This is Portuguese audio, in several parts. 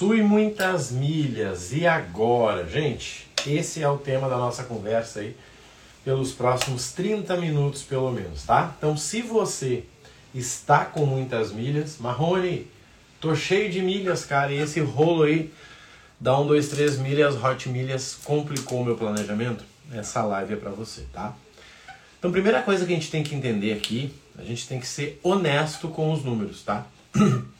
Possui muitas milhas. E agora? Gente, esse é o tema da nossa conversa aí pelos próximos 30 minutos, pelo menos, tá? Então, se você está com muitas milhas, Marrone, tô cheio de milhas, cara, e esse rolo aí da 1, 2, 3 milhas, hot milhas, complicou o meu planejamento? Essa live é para você, tá? Então, primeira coisa que a gente tem que entender aqui, a gente tem que ser honesto com os números, tá?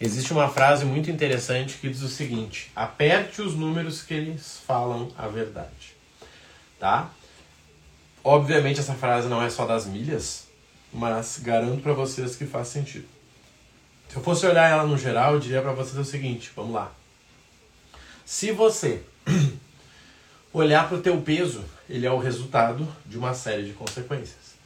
Existe uma frase muito interessante que diz o seguinte: aperte os números que eles falam a verdade. Tá? Obviamente essa frase não é só das milhas, mas garanto para vocês que faz sentido. Se eu fosse olhar ela no geral, eu diria para vocês o seguinte, vamos lá. Se você olhar para o teu peso, ele é o resultado de uma série de consequências.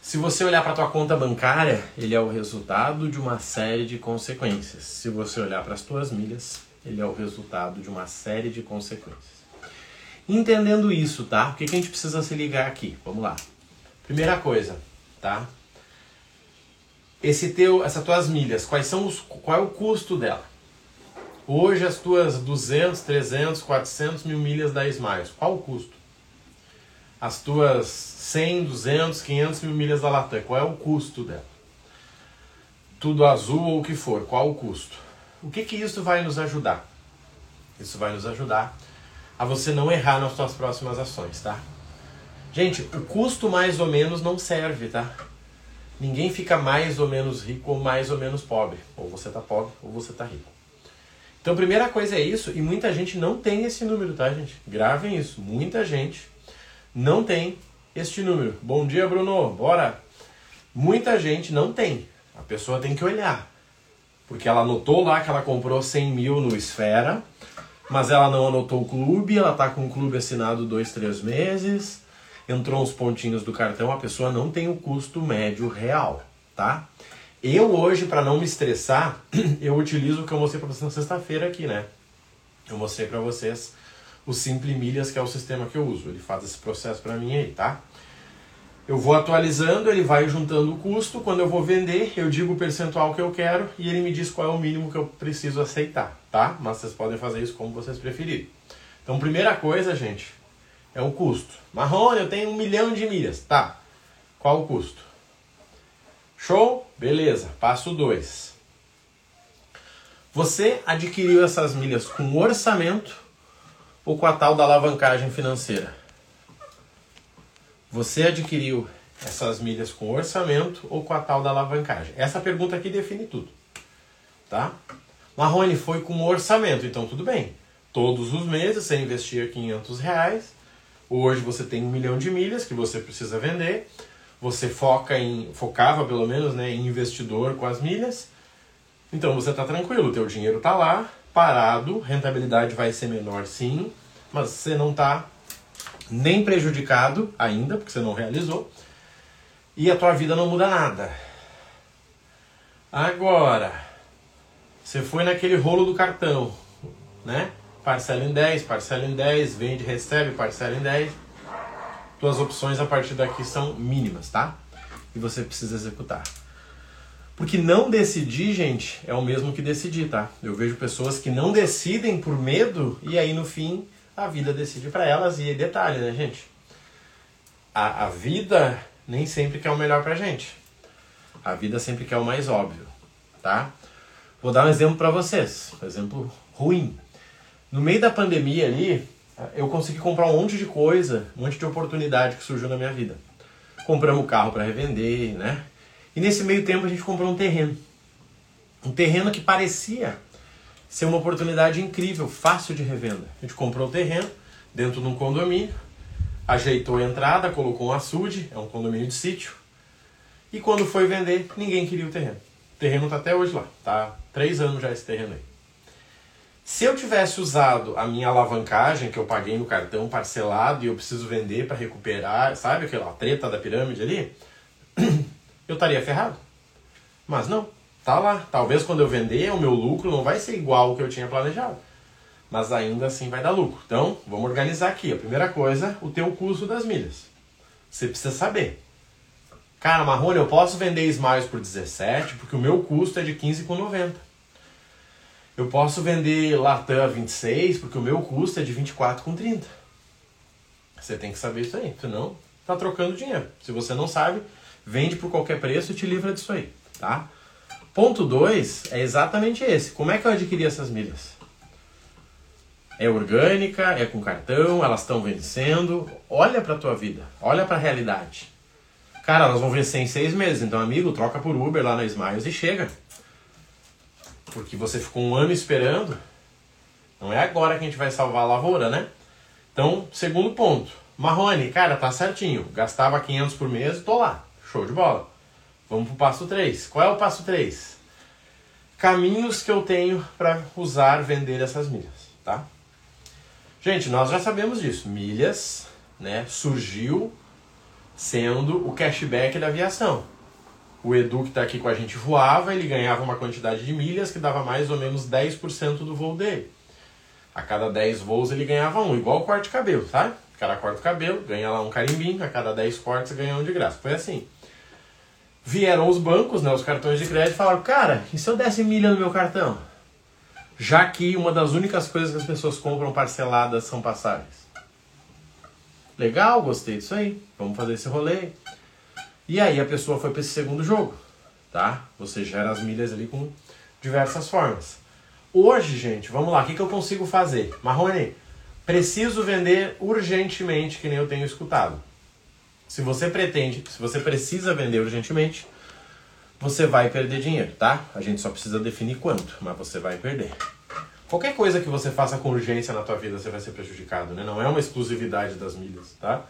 Se você olhar para a tua conta bancária, ele é o resultado de uma série de consequências. Se você olhar para as tuas milhas, ele é o resultado de uma série de consequências. Entendendo isso, tá? O que, que a gente precisa se ligar aqui? Vamos lá. Primeira coisa, tá? Esse teu, essas tuas milhas, quais são os, qual é o custo dela? Hoje as tuas 200, 300, 400 mil milhas da Smiles, qual o custo? As tuas 100, 200, 500 mil milhas da Latam, qual é o custo dela? Tudo azul ou o que for, qual o custo? O que que isso vai nos ajudar? Isso vai nos ajudar a você não errar nas suas próximas ações, tá? Gente, o custo mais ou menos não serve, tá? Ninguém fica mais ou menos rico ou mais ou menos pobre. Ou você tá pobre ou você tá rico. Então, primeira coisa é isso, e muita gente não tem esse número, tá, gente? Gravem isso. Muita gente não tem este número. Bom dia, Bruno. Bora. Muita gente não tem. A pessoa tem que olhar. Porque ela anotou lá que ela comprou 100 mil no Esfera, mas ela não anotou o clube, ela tá com o clube assinado dois, três meses, entrou uns pontinhos do cartão, a pessoa não tem o custo médio real, tá? Eu hoje, para não me estressar, eu utilizo o que eu mostrei para vocês na sexta-feira aqui, né? Eu mostrei para vocês o Simple Milhas, que é o sistema que eu uso. Ele faz esse processo para mim aí, tá? Eu vou atualizando, ele vai juntando o custo. Quando eu vou vender, eu digo o percentual que eu quero e ele me diz qual é o mínimo que eu preciso aceitar, tá? Mas vocês podem fazer isso como vocês preferirem. Então, primeira coisa, gente, é o custo. Marrone, eu tenho um milhão de milhas. Tá. Qual o custo? Show? Beleza. Passo 2. Você adquiriu essas milhas com orçamento ou com a tal da alavancagem financeira? Você adquiriu essas milhas com orçamento ou com a tal da alavancagem? Essa pergunta aqui define tudo. Tá? Marrone foi com orçamento, então tudo bem. Todos os meses você investia 500 reais. Hoje você tem um milhão de milhas que você precisa vender. Você foca em, focava pelo menos, né, em investidor com as milhas. Então você está tranquilo, o teu dinheiro está lá, parado, rentabilidade vai ser menor sim, mas você não está nem prejudicado ainda, porque você não realizou, e a tua vida não muda nada. Agora, você foi naquele rolo do cartão, né? Parcela em 10, parcela em 10, vende, recebe, parcela em 10. Tuas opções a partir daqui são mínimas, tá? E você precisa executar. Porque não decidir, gente, é o mesmo que decidir, tá? Eu vejo pessoas que não decidem por medo e aí no fim a vida decide para elas. E detalhe, né, gente? A, a vida nem sempre quer o melhor pra gente. A vida sempre quer o mais óbvio, tá? Vou dar um exemplo para vocês, um exemplo ruim. No meio da pandemia ali, eu consegui comprar um monte de coisa, um monte de oportunidade que surgiu na minha vida. Compramos carro para revender, né? E nesse meio tempo a gente comprou um terreno. Um terreno que parecia ser uma oportunidade incrível, fácil de revenda. A gente comprou o terreno dentro de um condomínio, ajeitou a entrada, colocou um açude, é um condomínio de sítio. E quando foi vender, ninguém queria o terreno. O terreno está até hoje lá, tá três anos já esse terreno aí. Se eu tivesse usado a minha alavancagem que eu paguei no cartão parcelado e eu preciso vender para recuperar, sabe aquela treta da pirâmide ali? Eu estaria ferrado. Mas não, tá lá. Talvez quando eu vender, o meu lucro não vai ser igual ao que eu tinha planejado. Mas ainda assim vai dar lucro. Então, vamos organizar aqui. A primeira coisa, o teu custo das milhas. Você precisa saber. Cara, Marrone, eu posso vender Smiles por 17 porque o meu custo é de 15,90. Eu posso vender Latam 26 porque o meu custo é de 24,30. Você tem que saber isso aí, senão tá trocando dinheiro. Se você não sabe, vende por qualquer preço e te livra disso aí, tá? Ponto 2 é exatamente esse. Como é que eu adquiri essas milhas? É orgânica, é com cartão, elas estão vencendo. Olha para tua vida, olha para a realidade. Cara, elas vão vencer em seis meses, então amigo, troca por Uber lá na Smiles e chega. Porque você ficou um ano esperando. Não é agora que a gente vai salvar a lavoura, né? Então, segundo ponto. Marrone, cara, tá certinho. Gastava 500 por mês tô lá. Show de bola. Vamos pro passo 3. Qual é o passo 3? Caminhos que eu tenho para usar, vender essas milhas, tá? Gente, nós já sabemos disso. Milhas, né, surgiu sendo o cashback da aviação. O Edu que está aqui com a gente voava, ele ganhava uma quantidade de milhas que dava mais ou menos 10% do voo dele. A cada 10 voos ele ganhava um, igual corte de cabelo, sabe? O cara corta o cabelo, ganha lá um carimbinho, a cada 10 cortes ganha um de graça. Foi assim vieram os bancos, né, os cartões de crédito, e falaram: Cara, e se eu desse milha no meu cartão? Já que uma das únicas coisas que as pessoas compram parceladas são passagens. Legal, gostei disso aí. Vamos fazer esse rolê. E aí a pessoa foi para esse segundo jogo, tá? Você gera as milhas ali com diversas formas. Hoje, gente, vamos lá, o que, que eu consigo fazer? Marrone, preciso vender urgentemente, que nem eu tenho escutado. Se você pretende, se você precisa vender urgentemente, você vai perder dinheiro, tá? A gente só precisa definir quanto, mas você vai perder. Qualquer coisa que você faça com urgência na tua vida, você vai ser prejudicado, né? Não é uma exclusividade das milhas, tá?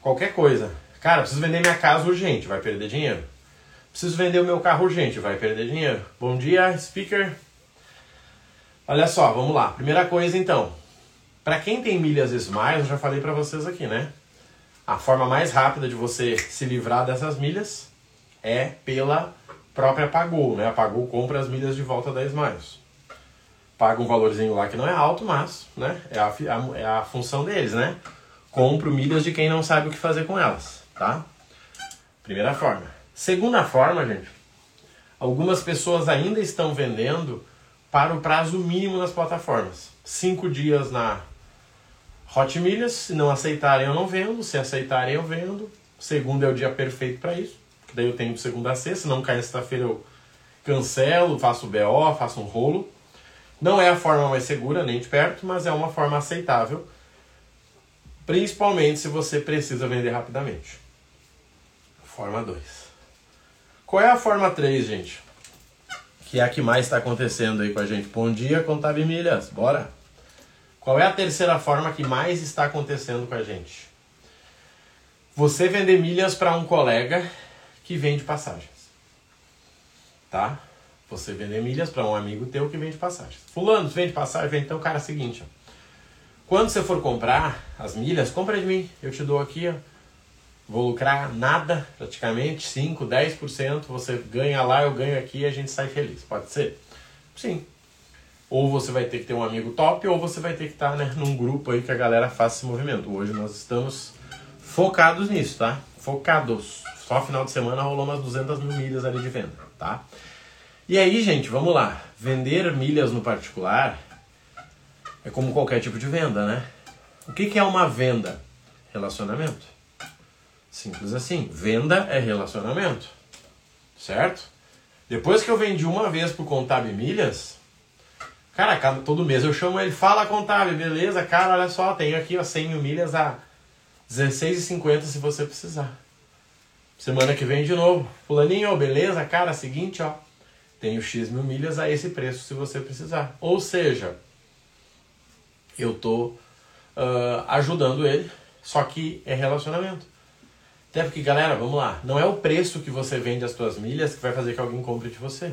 Qualquer coisa. Cara, preciso vender minha casa urgente, vai perder dinheiro. Preciso vender o meu carro urgente, vai perder dinheiro. Bom dia, speaker. Olha só, vamos lá. Primeira coisa então. Para quem tem milhas Smiles, eu já falei para vocês aqui, né? A forma mais rápida de você se livrar dessas milhas é pela própria Pagou, né? A Pagou compra as milhas de volta da Smiles. Paga um valorzinho lá que não é alto, mas né, é, a, é a função deles, né? Compro milhas de quem não sabe o que fazer com elas, tá? Primeira forma. Segunda forma, gente, algumas pessoas ainda estão vendendo para o prazo mínimo nas plataformas. Cinco dias na Hot Milhas, se não aceitarem eu não vendo, se aceitarem eu vendo. Segundo é o dia perfeito para isso, que daí eu tenho segunda a sexta, se não cair sexta-feira eu cancelo, faço BO, faço um rolo. Não é a forma mais segura, nem de perto, mas é uma forma aceitável, principalmente se você precisa vender rapidamente. Forma 2. Qual é a forma 3, gente? Que é a que mais está acontecendo aí com a gente. Bom dia, Milhas, bora! Qual é a terceira forma que mais está acontecendo com a gente? Você vender milhas para um colega que vende passagens. Tá? Você vender milhas para um amigo teu que vende passagens. Fulano, vende passagem? Vende. Então, cara, é o seguinte. Ó. Quando você for comprar as milhas, compra de mim. Eu te dou aqui, ó. Vou lucrar nada, praticamente, 5, 10%. Você ganha lá, eu ganho aqui e a gente sai feliz. Pode ser? Sim. Ou você vai ter que ter um amigo top, ou você vai ter que estar tá, né, num grupo aí que a galera faça esse movimento. Hoje nós estamos focados nisso, tá? Focados. Só final de semana rolou umas 200 mil milhas ali de venda, tá? E aí, gente, vamos lá. Vender milhas no particular é como qualquer tipo de venda, né? O que, que é uma venda? Relacionamento. Simples assim. Venda é relacionamento. Certo? Depois que eu vendi uma vez por contábil milhas, Cara, cada, todo mês eu chamo ele, fala contábil, beleza? Cara, olha só, tenho aqui ó, 100 mil milhas a R$16,50 se você precisar. Semana que vem de novo. Fulaninho, beleza? Cara, seguinte, ó. Tenho X mil milhas a esse preço se você precisar. Ou seja, eu tô uh, ajudando ele, só que é relacionamento. Até porque, galera, vamos lá. Não é o preço que você vende as suas milhas que vai fazer que alguém compre de você.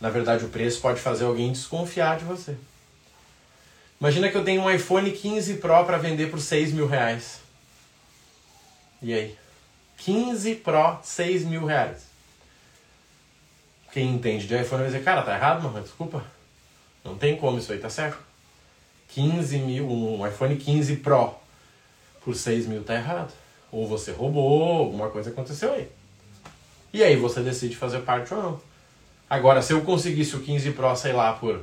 Na verdade, o preço pode fazer alguém desconfiar de você. Imagina que eu tenho um iPhone 15 Pro para vender por 6 mil reais. E aí? 15 Pro, 6 mil reais. Quem entende de iPhone vai dizer, cara, tá errado, mas desculpa. Não tem como isso aí, tá certo? 15 mil, um iPhone 15 Pro por 6 mil tá errado. Ou você roubou, alguma coisa aconteceu aí. E aí você decide fazer parte ou não. Agora, se eu conseguisse o 15 Pro, sei lá, por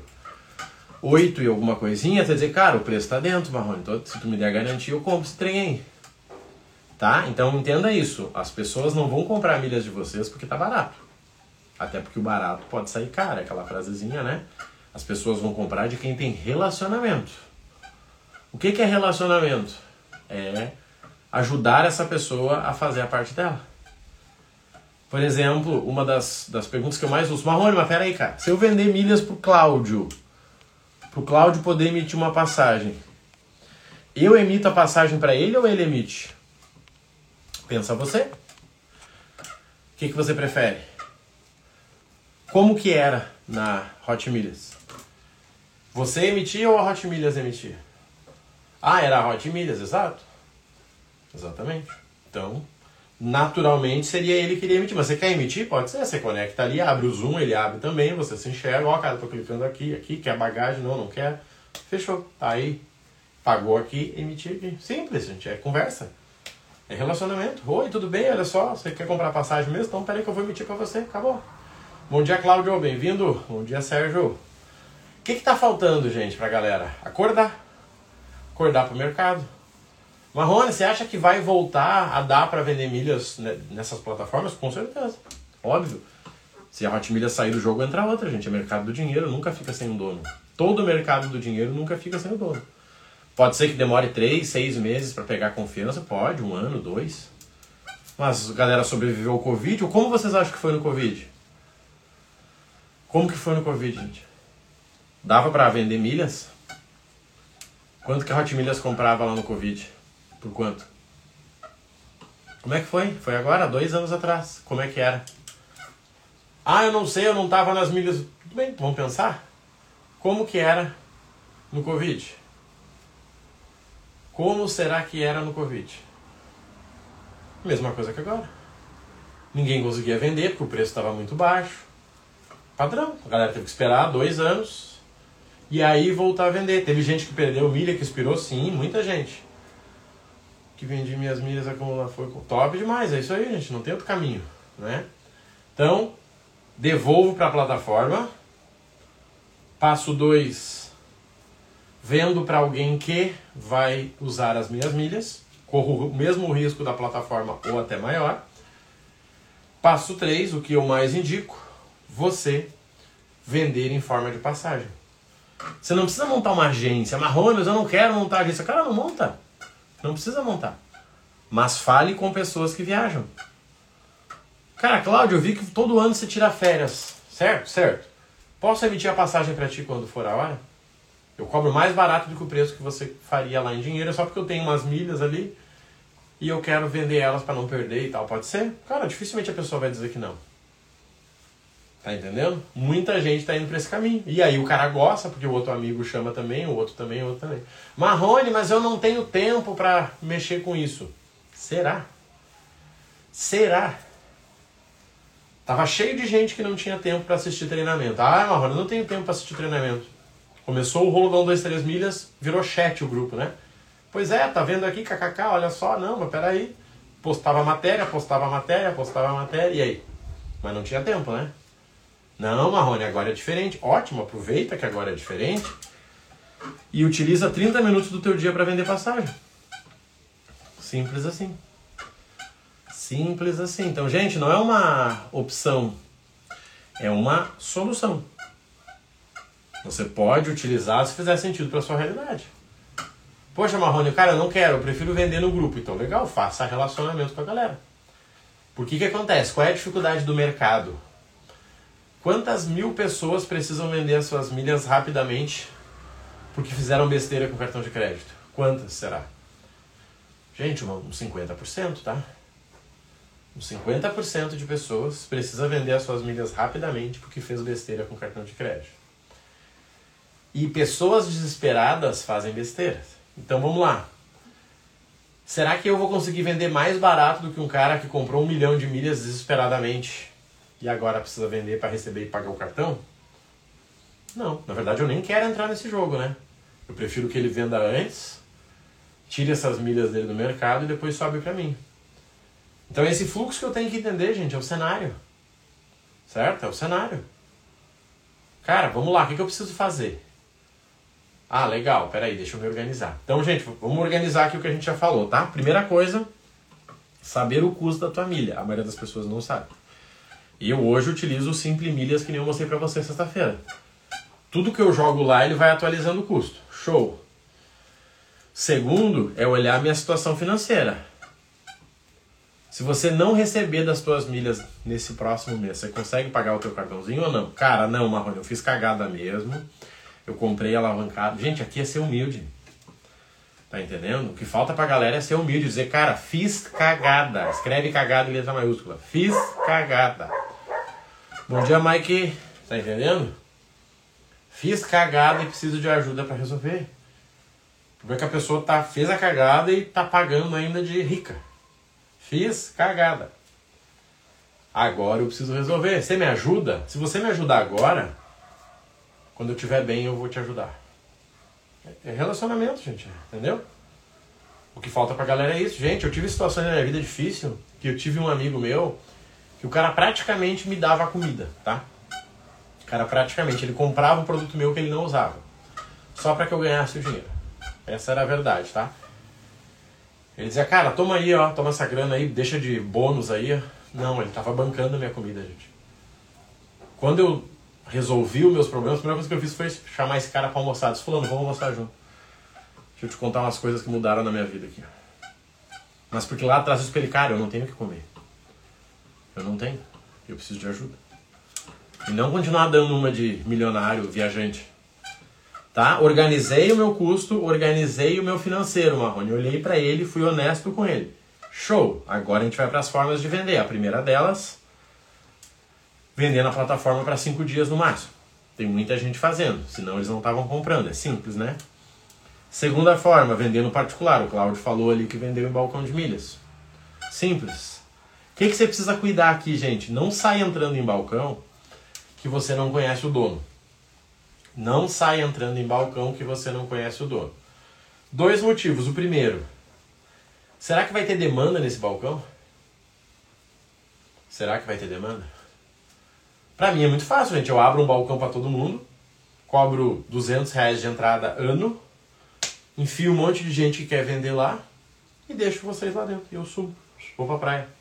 8 e alguma coisinha, vai dizer, cara, o preço tá dentro, Marrone, então se tu me der garantia, eu compro esse trem aí. Tá? Então entenda isso. As pessoas não vão comprar milhas de vocês porque tá barato. Até porque o barato pode sair caro, aquela frasezinha, né? As pessoas vão comprar de quem tem relacionamento. O que, que é relacionamento? É ajudar essa pessoa a fazer a parte dela. Por exemplo, uma das, das perguntas que eu mais uso, Marrone, mas peraí, cara, se eu vender milhas pro Cláudio, pro Cláudio poder emitir uma passagem, eu emito a passagem para ele ou ele emite? Pensa você. O que, que você prefere? Como que era na Hot Milhas? Você emitia ou a Hot Milhas emitia? Ah, era a Hot Milhas, exato. Exatamente. Então, naturalmente seria ele que iria emitir. Mas você quer emitir? Pode ser. Você conecta ali, abre o zoom, ele abre também, você se enxerga. Ó, cara, tô clicando aqui, aqui, quer bagagem? Não, não quer. Fechou. Tá aí. Pagou aqui, emitir aqui. Simples, gente. É conversa. É relacionamento. Oi, tudo bem? Olha só, você quer comprar passagem mesmo? Então peraí que eu vou emitir para você. Acabou. Bom dia, Cláudio. Bem-vindo. Bom dia, Sérgio. O que que tá faltando, gente, pra galera? Acordar. Acordar pro mercado. Marrone, você acha que vai voltar a dar para vender milhas nessas plataformas? Com certeza. Óbvio. Se a Hot Milhas sair do jogo, entra outra, gente. É mercado do dinheiro, nunca fica sem um dono. Todo mercado do dinheiro nunca fica sem o dono. Pode ser que demore três, seis meses para pegar confiança, pode, um ano, dois. Mas a galera sobreviveu ao Covid. Como vocês acham que foi no Covid? Como que foi no Covid, gente? Dava para vender milhas? Quanto que a Hot Milhas comprava lá no Covid? Por quanto? Como é que foi? Foi agora, dois anos atrás. Como é que era? Ah, eu não sei, eu não tava nas milhas. Tudo bem, vamos pensar. Como que era no Covid? Como será que era no Covid? Mesma coisa que agora. Ninguém conseguia vender porque o preço estava muito baixo. Padrão. A galera teve que esperar dois anos e aí voltar a vender. Teve gente que perdeu milha, que expirou, sim, muita gente. Que vendi minhas milhas acumuladas. Foi top demais. É isso aí, gente. Não tem outro caminho. Né? Então, devolvo para a plataforma. Passo 2 vendo para alguém que vai usar as minhas milhas, corro o mesmo risco da plataforma ou até maior. Passo 3, o que eu mais indico, você vender em forma de passagem. Você não precisa montar uma agência. Marrones, eu não quero montar agência. Cara, não monta. Não precisa montar. Mas fale com pessoas que viajam. Cara, Cláudio, eu vi que todo ano você tira férias. Certo? Certo. Posso emitir a passagem para ti quando for a hora? Eu cobro mais barato do que o preço que você faria lá em dinheiro, só porque eu tenho umas milhas ali e eu quero vender elas para não perder e tal. Pode ser? Cara, dificilmente a pessoa vai dizer que não. Tá entendendo? Muita gente tá indo para esse caminho. E aí o cara gosta, porque o outro amigo chama também, o outro também, o outro também. Marrone, mas eu não tenho tempo para mexer com isso. Será? Será? Tava cheio de gente que não tinha tempo para assistir treinamento. Ah, Marrone, eu não tenho tempo para assistir treinamento. Começou o 1, 2, 3 milhas, virou chat o grupo, né? Pois é, tá vendo aqui, kkk, olha só, não, mas peraí. Postava matéria, postava matéria, postava matéria, e aí? Mas não tinha tempo, né? Não, Marrone, agora é diferente. Ótimo, aproveita que agora é diferente. E utiliza 30 minutos do teu dia para vender passagem. Simples assim. Simples assim. Então, gente, não é uma opção, é uma solução. Você pode utilizar se fizer sentido para sua realidade. Poxa, Marrone, cara, eu não quero, eu prefiro vender no grupo. Então, legal, faça relacionamento com a galera. Por que que acontece? Qual é a dificuldade do mercado? Quantas mil pessoas precisam vender as suas milhas rapidamente porque fizeram besteira com cartão de crédito? Quantas será? Gente, uns 50%, tá? Uns 50% de pessoas precisa vender as suas milhas rapidamente porque fez besteira com cartão de crédito. E pessoas desesperadas fazem besteiras. Então vamos lá. Será que eu vou conseguir vender mais barato do que um cara que comprou um milhão de milhas desesperadamente e agora precisa vender para receber e pagar o cartão? Não, na verdade eu nem quero entrar nesse jogo, né? Eu prefiro que ele venda antes, tire essas milhas dele do mercado e depois sobe para mim. Então esse fluxo que eu tenho que entender, gente, é o cenário. Certo? É o cenário. Cara, vamos lá, o que eu preciso fazer? Ah, legal, peraí, deixa eu me organizar. Então, gente, vamos organizar aqui o que a gente já falou, tá? Primeira coisa, saber o custo da tua milha. A maioria das pessoas não sabe. E eu hoje utilizo o Simple Milhas que nem eu mostrei para você sexta-feira. Tudo que eu jogo lá, ele vai atualizando o custo. Show. Segundo, é olhar a minha situação financeira. Se você não receber das tuas milhas nesse próximo mês, você consegue pagar o teu cartãozinho ou não? Cara, não, Marrone, eu fiz cagada mesmo. Eu comprei alavancado. Gente, aqui é ser humilde. Tá entendendo? O que falta pra galera é ser humilde, dizer, cara, fiz cagada. Escreve cagada em letra maiúscula. Fiz cagada. Bom dia, Mike. Tá entendendo? Fiz cagada e preciso de ajuda para resolver. Porque é que a pessoa tá, fez a cagada e tá pagando ainda de rica. Fiz cagada. Agora eu preciso resolver. Você me ajuda? Se você me ajudar agora, quando eu estiver bem eu vou te ajudar. É relacionamento, gente, entendeu? O que falta pra galera é isso. Gente, eu tive situações na minha vida difícil que eu tive um amigo meu que o cara praticamente me dava a comida, tá? O cara praticamente, ele comprava um produto meu que ele não usava. Só para que eu ganhasse o dinheiro. Essa era a verdade, tá? Ele dizia, cara, toma aí, ó, toma essa grana aí, deixa de bônus aí. Não, ele tava bancando a minha comida, gente. Quando eu resolvi os meus problemas, a primeira coisa que eu fiz foi chamar esse cara pra almoçar. Disse, fulano, vamos almoçar junto. Deixa eu te contar umas coisas que mudaram na minha vida aqui. Mas porque lá atrás eu expliquei, cara, eu não tenho o que comer. Eu não tenho. Eu preciso de ajuda. E não continuar dando uma de milionário, viajante. Tá? Organizei o meu custo, organizei o meu financeiro, Marrone. Olhei para ele fui honesto com ele. Show! Agora a gente vai para as formas de vender. A primeira delas, vender na plataforma para cinco dias no máximo. Tem muita gente fazendo, senão eles não estavam comprando. É simples, né? Segunda forma, vender no particular. O Claudio falou ali que vendeu em balcão de milhas. Simples. Que, que você precisa cuidar aqui, gente? Não sai entrando em balcão que você não conhece o dono. Não sai entrando em balcão que você não conhece o dono. Dois motivos. O primeiro, será que vai ter demanda nesse balcão? Será que vai ter demanda? Para mim é muito fácil, gente. Eu abro um balcão para todo mundo, cobro 200 reais de entrada ano, enfio um monte de gente que quer vender lá e deixo vocês lá dentro. Eu subo, vou pra praia.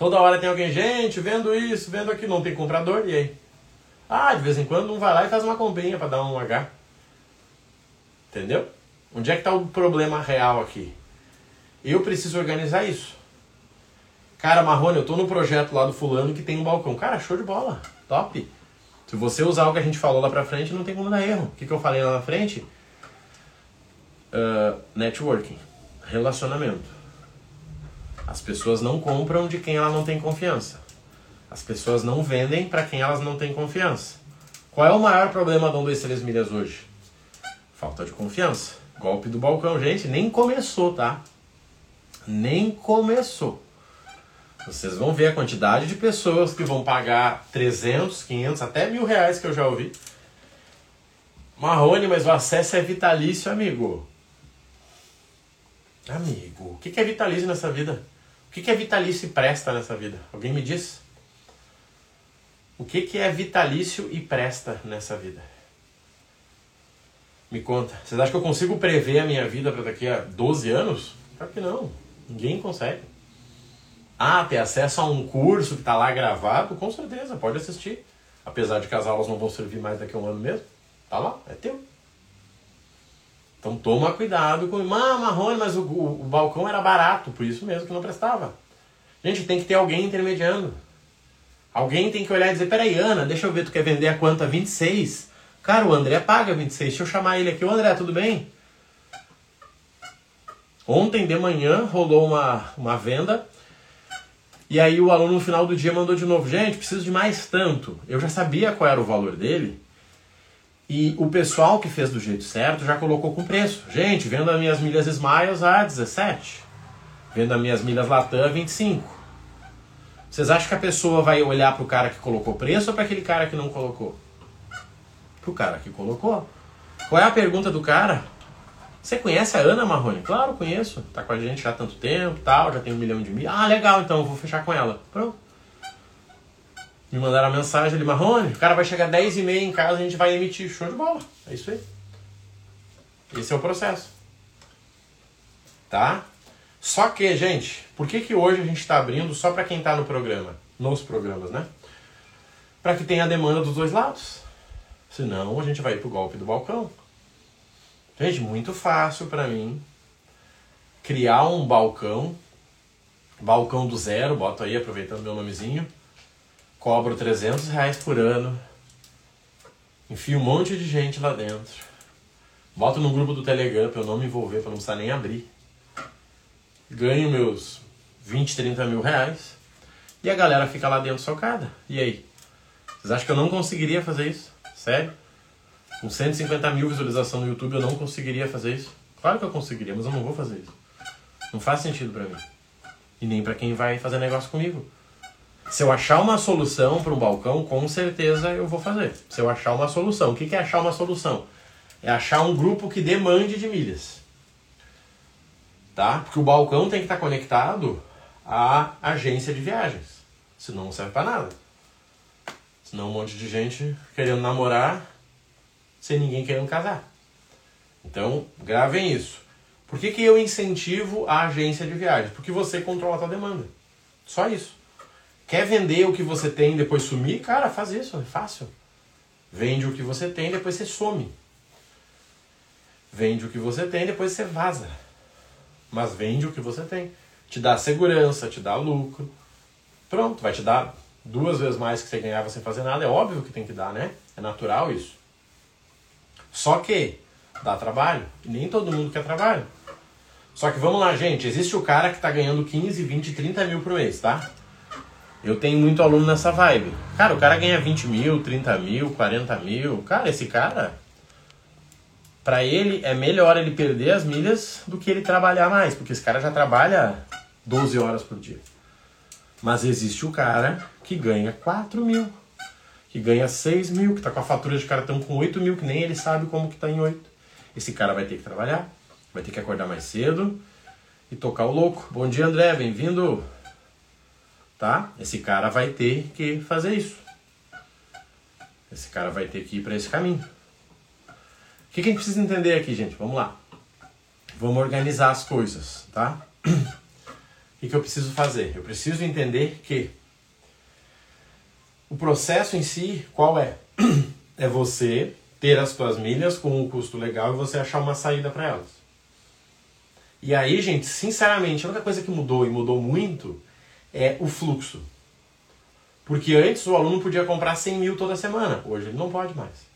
Toda hora tem alguém, gente, vendo isso, vendo aquilo, não tem comprador, e aí? Ah, de vez em quando um vai lá e faz uma comprinha para dar um H. Entendeu? Onde é que está o problema real aqui? Eu preciso organizar isso. Cara, Marrone, eu tô no projeto lá do fulano que tem um balcão. Cara, show de bola. Top. Se você usar o que a gente falou lá pra frente, não tem como dar erro. O que, que eu falei lá na frente? Uh, networking. Relacionamento. As pessoas não compram de quem ela não tem confiança. As pessoas não vendem para quem elas não têm confiança. Qual é o maior problema da 1, 2, 3 milhas hoje? Falta de confiança. Golpe do balcão, gente, nem começou, tá? Nem começou. Vocês vão ver a quantidade de pessoas que vão pagar 300, 500, até mil reais que eu já ouvi. Marrone, mas o acesso é vitalício, amigo. Amigo, o que é vitalício nessa vida? O que é vitalício e presta nessa vida? Alguém me diz? O que, que é vitalício e presta nessa vida? Me conta. Vocês acham que eu consigo prever a minha vida para daqui a 12 anos? Claro que não. Ninguém consegue. Ah, ter acesso a um curso que está lá gravado? Com certeza, pode assistir. Apesar de que as aulas não vão servir mais daqui a um ano mesmo. Tá lá, é teu. Então toma cuidado com. Ah, Marrone, mas o, o, o balcão era barato, por isso mesmo que não prestava. Gente, tem que ter alguém intermediando. Alguém tem que olhar e dizer, peraí, Ana, deixa eu ver, tu quer vender a quanto? A 26? Cara, o André paga 26. Deixa eu chamar ele aqui. Ô André, tudo bem? Ontem de manhã rolou uma, uma venda. E aí o aluno no final do dia mandou de novo, gente, preciso de mais tanto. Eu já sabia qual era o valor dele. E o pessoal que fez do jeito certo já colocou com preço. Gente, vendo as minhas milhas Smiles a 17. Vendo as minhas milhas Latam a 25. Vocês acham que a pessoa vai olhar para o cara que colocou preço ou para aquele cara que não colocou? Para o cara que colocou. Qual é a pergunta do cara? Você conhece a Ana Marrone? Claro, conheço. Tá com a gente já há tanto tempo, tal, já tem um milhão de mil. Ah, legal, então vou fechar com ela. Pronto. Me mandaram a mensagem ali, Marrone, o cara vai chegar 10 e meia em casa, a gente vai emitir. Show de bola. É isso aí. Esse é o processo. Tá? Só que, gente, por que, que hoje a gente está abrindo só para quem está no programa? Nos programas, né? Para que tenha a demanda dos dois lados. Senão a gente vai pro golpe do balcão. Gente, muito fácil para mim criar um balcão, balcão do zero, boto aí aproveitando meu nomezinho, cobro 300 reais por ano, enfio um monte de gente lá dentro, boto no grupo do Telegram para eu não me envolver, para não precisar nem abrir, ganho meus 20, 30 mil reais e a galera fica lá dentro socada. E aí? Vocês acham que eu não conseguiria fazer isso? Sério? Com 150 mil visualizações no YouTube eu não conseguiria fazer isso? Claro que eu conseguiria, mas eu não vou fazer isso. Não faz sentido para mim. E nem para quem vai fazer negócio comigo. Se eu achar uma solução para um balcão, com certeza eu vou fazer. Se eu achar uma solução. O que é achar uma solução? É achar um grupo que demande de milhas. Tá? Porque o balcão tem que estar conectado à agência de viagens. Senão não serve para nada. Senão um monte de gente querendo namorar sem ninguém querendo casar. Então, gravem isso. Por que, que eu incentivo a agência de viagens? Porque você controla a sua demanda. Só isso. Quer vender o que você tem e depois sumir? Cara, faz isso, é fácil. Vende o que você tem e depois você some. Vende o que você tem e depois você vaza. Mas vende o que você tem. Te dá segurança, te dá lucro. Pronto, vai te dar duas vezes mais que você ganhava sem fazer nada. É óbvio que tem que dar, né? É natural isso. Só que dá trabalho. E nem todo mundo quer trabalho. Só que vamos lá, gente. Existe o cara que está ganhando 15, 20, 30 mil por mês, tá? Eu tenho muito aluno nessa vibe. Cara, o cara ganha 20 mil, 30 mil, 40 mil. Cara, esse cara, para ele é melhor ele perder as milhas do que ele trabalhar mais, porque esse cara já trabalha 12 horas por dia. Mas existe o cara que ganha 4 mil, que ganha 6 mil, que tá com a fatura de cartão com 8 mil, que nem ele sabe como que tá em 8. Esse cara vai ter que trabalhar, vai ter que acordar mais cedo e tocar o louco. Bom dia, André, bem-vindo. Tá? Esse cara vai ter que fazer isso. Esse cara vai ter que ir para esse caminho. O que, que a gente precisa entender aqui, gente? Vamos lá. Vamos organizar as coisas, tá? O que, que eu preciso fazer? Eu preciso entender que o processo em si, qual é? É você ter as suas milhas com um custo legal e você achar uma saída para elas. E aí, gente, sinceramente, a única coisa que mudou e mudou muito é o fluxo. Porque antes o aluno podia comprar 100 mil toda semana, hoje ele não pode mais.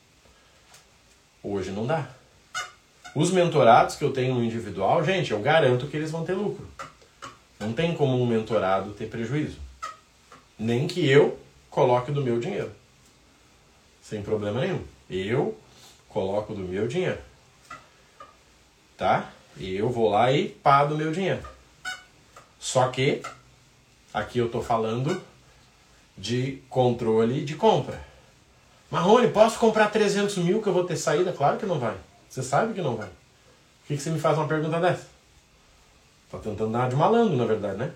Hoje não dá. Os mentorados que eu tenho no individual, gente, eu garanto que eles vão ter lucro. Não tem como um mentorado ter prejuízo. Nem que eu coloque do meu dinheiro. Sem problema nenhum. Eu coloco do meu dinheiro. Tá? E eu vou lá e pá do meu dinheiro. Só que aqui eu tô falando de controle de compra. Marrone, posso comprar 300 mil que eu vou ter saída? Claro que não vai. Você sabe que não vai. Por que, que você me faz uma pergunta dessa? Tá tentando dar de malandro, na verdade, né?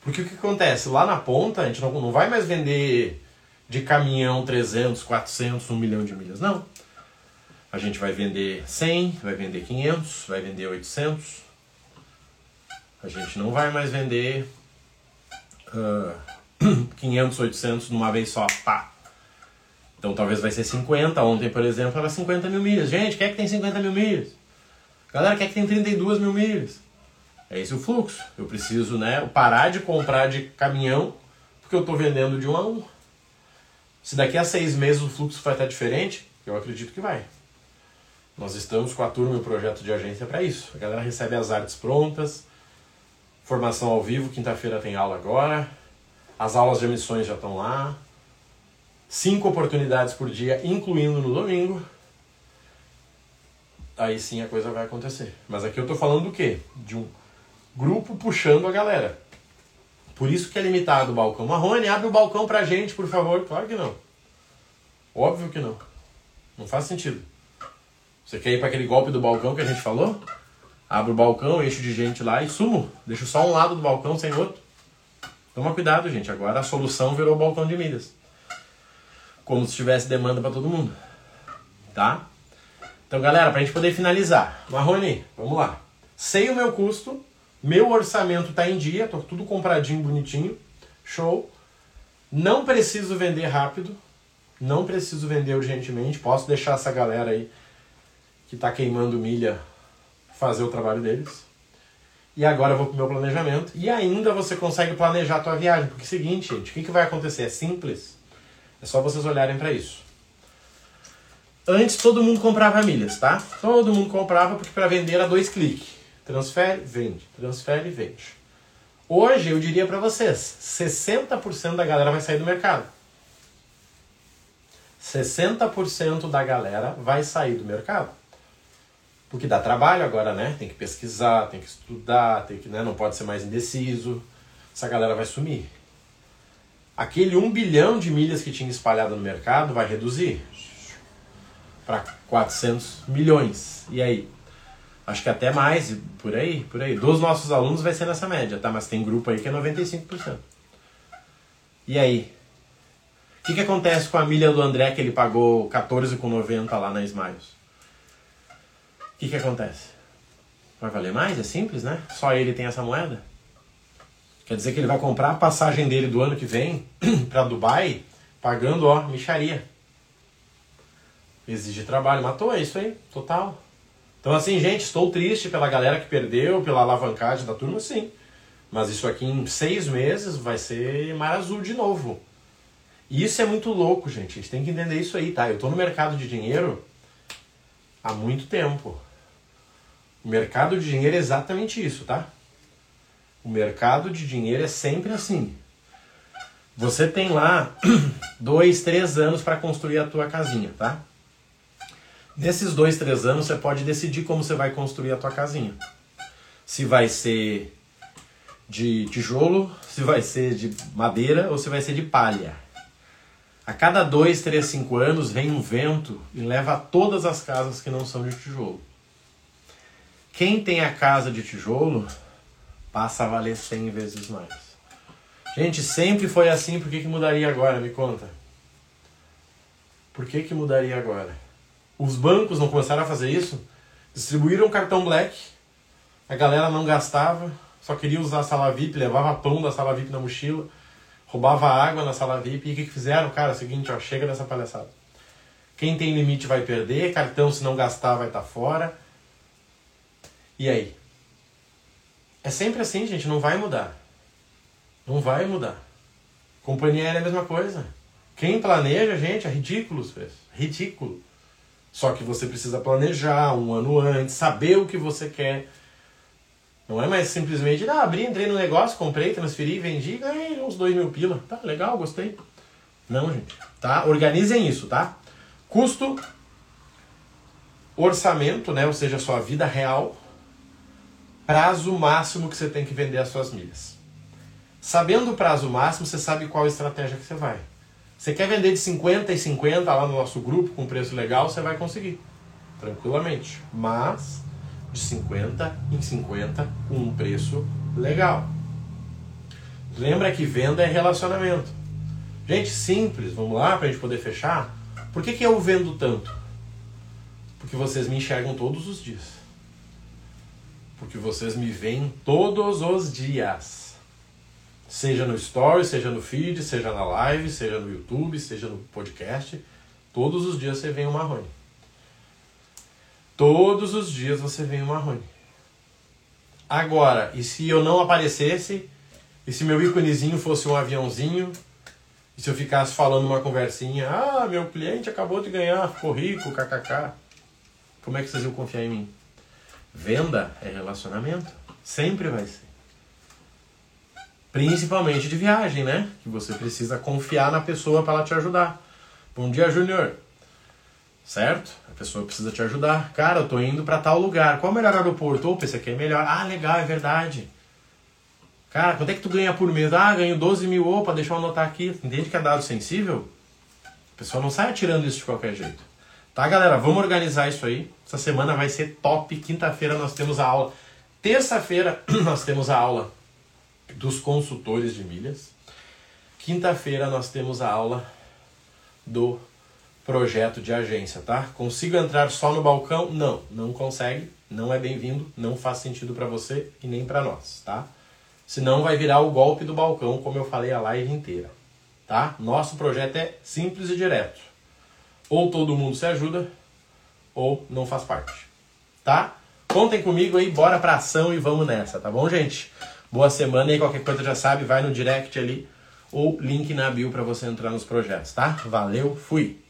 Porque o que acontece? Lá na ponta, a gente não, não vai mais vender de caminhão 300, 400, 1 milhão de milhas. Não. A gente vai vender 100, vai vender 500, vai vender 800. A gente não vai mais vender uh, 500, 800 numa vez só. Pá. Então talvez vai ser 50. Ontem, por exemplo, era 50 mil milhas. Gente, quem é que tem 50 mil milhas? Galera, quem é que tem 32 mil milhas? É esse o fluxo. Eu preciso né, parar de comprar de caminhão porque eu estou vendendo de um a um. Se daqui a seis meses o fluxo vai estar diferente, eu acredito que vai. Nós estamos com a turma e o projeto de agência para isso. A galera recebe as artes prontas, formação ao vivo, quinta-feira tem aula agora, as aulas de emissões já estão lá, cinco oportunidades por dia, incluindo no domingo. Aí sim a coisa vai acontecer. Mas aqui eu estou falando do quê? De um grupo puxando a galera. Por isso que é limitado o balcão. Marrone, abre o balcão pra gente, por favor. Claro que não. Óbvio que não. Não faz sentido. Você quer ir para aquele golpe do balcão que a gente falou? Abre o balcão, enche de gente lá e sumo. Deixa só um lado do balcão sem outro. Toma cuidado, gente. Agora a solução virou o balcão de milhas. Como se tivesse demanda para todo mundo. Tá? Então, galera, para a gente poder finalizar, Marrone, vamos lá. Sei o meu custo, meu orçamento está em dia, tô tudo compradinho, bonitinho, show. Não preciso vender rápido, não preciso vender urgentemente, posso deixar essa galera aí que está queimando milha fazer o trabalho deles. E agora eu vou pro meu planejamento. E ainda você consegue planejar a tua viagem. Porque é o seguinte, gente, o que, que vai acontecer? É simples. É só vocês olharem para isso. Antes todo mundo comprava milhas, tá? Todo mundo comprava porque para vender era dois cliques. Transfere, vende. Transfere, vende. Hoje eu diria para vocês, 60% da galera vai sair do mercado. 60% da galera vai sair do mercado. Porque dá trabalho agora, né? Tem que pesquisar, tem que estudar, tem que, né? não pode ser mais indeciso. Essa galera vai sumir. Aquele 1 bilhão de milhas que tinha espalhado no mercado vai reduzir para 400 milhões. E aí? Acho que até mais, por aí, por aí. Dos nossos alunos vai ser nessa média, tá? Mas tem grupo aí que é 95%. E aí? O que, que acontece com a milha do André que ele pagou 14,90 lá na Smiles? Que, que acontece? Vai valer mais? É simples, né? Só ele tem essa moeda? Quer dizer que ele vai comprar a passagem dele do ano que vem para Dubai pagando, ó, micharia. Exige trabalho. Matou, é isso aí, total. Então, assim, gente, estou triste pela galera que perdeu, pela alavancagem da turma, sim. Mas isso aqui em seis meses vai ser mar azul de novo. E isso é muito louco, gente. A gente tem que entender isso aí, tá? Eu estou no mercado de dinheiro há muito tempo. O mercado de dinheiro é exatamente isso, tá? O mercado de dinheiro é sempre assim. Você tem lá dois, três anos para construir a tua casinha, tá? Nesses dois, três anos você pode decidir como você vai construir a tua casinha. Se vai ser de tijolo, se vai ser de madeira ou se vai ser de palha. A cada dois, três, cinco anos vem um vento e leva todas as casas que não são de tijolo. Quem tem a casa de tijolo passa a valer 100 vezes mais. Gente, sempre foi assim, por que, que mudaria agora? Me conta. Por que, que mudaria agora? Os bancos não começaram a fazer isso? Distribuíram cartão black, a galera não gastava, só queria usar a sala VIP, levava pão da sala VIP na mochila, roubava água na sala VIP. E o que, que fizeram? Cara, é o seguinte, ó, chega dessa palhaçada. Quem tem limite vai perder, cartão se não gastar vai estar tá fora. E aí? É sempre assim, gente, não vai mudar. Não vai mudar. Companhia aérea é a mesma coisa. Quem planeja, gente, é ridículo. Ridículo. Só que você precisa planejar um ano antes, saber o que você quer. Não é mais simplesmente, ah, abri, entrei no negócio, comprei, transferi, vendi, ganhei uns dois mil pila. Tá, legal, gostei. Não, gente. Tá? Organizem isso, tá? Custo, orçamento, né? Ou seja, sua vida real prazo máximo que você tem que vender as suas milhas. Sabendo o prazo máximo, você sabe qual estratégia que você vai. Você quer vender de 50 e 50 lá no nosso grupo com preço legal, você vai conseguir. Tranquilamente. Mas de 50 em 50 com um preço legal. Lembra que venda é relacionamento. Gente, simples, vamos lá para a gente poder fechar. Por que, que eu vendo tanto? Porque vocês me enxergam todos os dias porque vocês me veem todos os dias. Seja no story, seja no feed, seja na live, seja no YouTube, seja no podcast. Todos os dias você vem um Marrone. Todos os dias você vem um Marrone. Agora, e se eu não aparecesse? E se meu íconezinho fosse um aviãozinho? E se eu ficasse falando uma conversinha? Ah, meu cliente acabou de ganhar, ficou rico, kkk. Como é que vocês iam confiar em mim? Venda é relacionamento. Sempre vai ser. Principalmente de viagem, né? Que você precisa confiar na pessoa para ela te ajudar. Bom dia, Júnior. Certo? A pessoa precisa te ajudar. Cara, eu tô indo para tal lugar. Qual é o melhor aeroporto? Opa, esse aqui é melhor. Ah, legal, é verdade. Cara, quanto é que tu ganha por mês? Ah, ganho 12 mil. Opa, deixa eu anotar aqui. Entende que é dado sensível? A pessoa não sai atirando isso de qualquer jeito. Tá, galera? Vamos organizar isso aí. Essa semana vai ser top. Quinta-feira nós temos a aula. Terça-feira nós temos a aula dos consultores de milhas. Quinta-feira nós temos a aula do projeto de agência, tá? Consigo entrar só no balcão? Não, não consegue, não é bem-vindo, não faz sentido para você e nem para nós, tá? Senão vai virar o golpe do balcão, como eu falei a live inteira, tá? Nosso projeto é simples e direto. Ou todo mundo se ajuda, ou não faz parte, tá? Contem comigo aí, bora pra ação e vamos nessa, tá bom, gente? Boa semana e qualquer coisa já sabe, vai no direct ali ou link na bio para você entrar nos projetos, tá? Valeu, fui!